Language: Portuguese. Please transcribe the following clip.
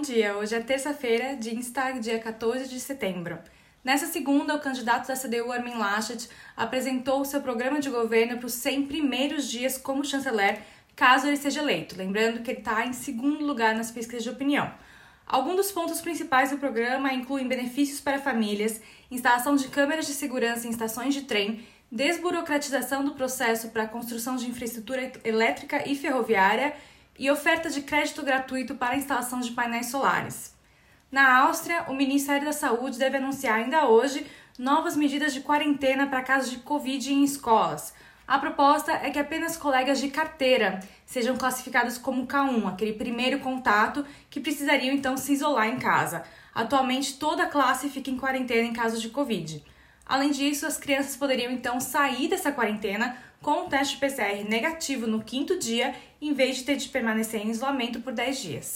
bom dia. Hoje é terça-feira, dia Instag, dia 14 de setembro. Nessa segunda, o candidato da CDU, Armin Laschet, apresentou seu programa de governo para os 100 primeiros dias como chanceler, caso ele seja eleito. Lembrando que ele está em segundo lugar nas pesquisas de opinião. Alguns dos pontos principais do programa incluem benefícios para famílias, instalação de câmeras de segurança em estações de trem, desburocratização do processo para a construção de infraestrutura elétrica e ferroviária e oferta de crédito gratuito para a instalação de painéis solares. Na Áustria, o Ministério da Saúde deve anunciar ainda hoje novas medidas de quarentena para casos de Covid em escolas. A proposta é que apenas colegas de carteira sejam classificados como K1, aquele primeiro contato que precisariam então se isolar em casa. Atualmente, toda a classe fica em quarentena em casos de Covid. Além disso, as crianças poderiam então sair dessa quarentena com um teste PCR negativo no quinto dia, em vez de ter de permanecer em isolamento por 10 dias.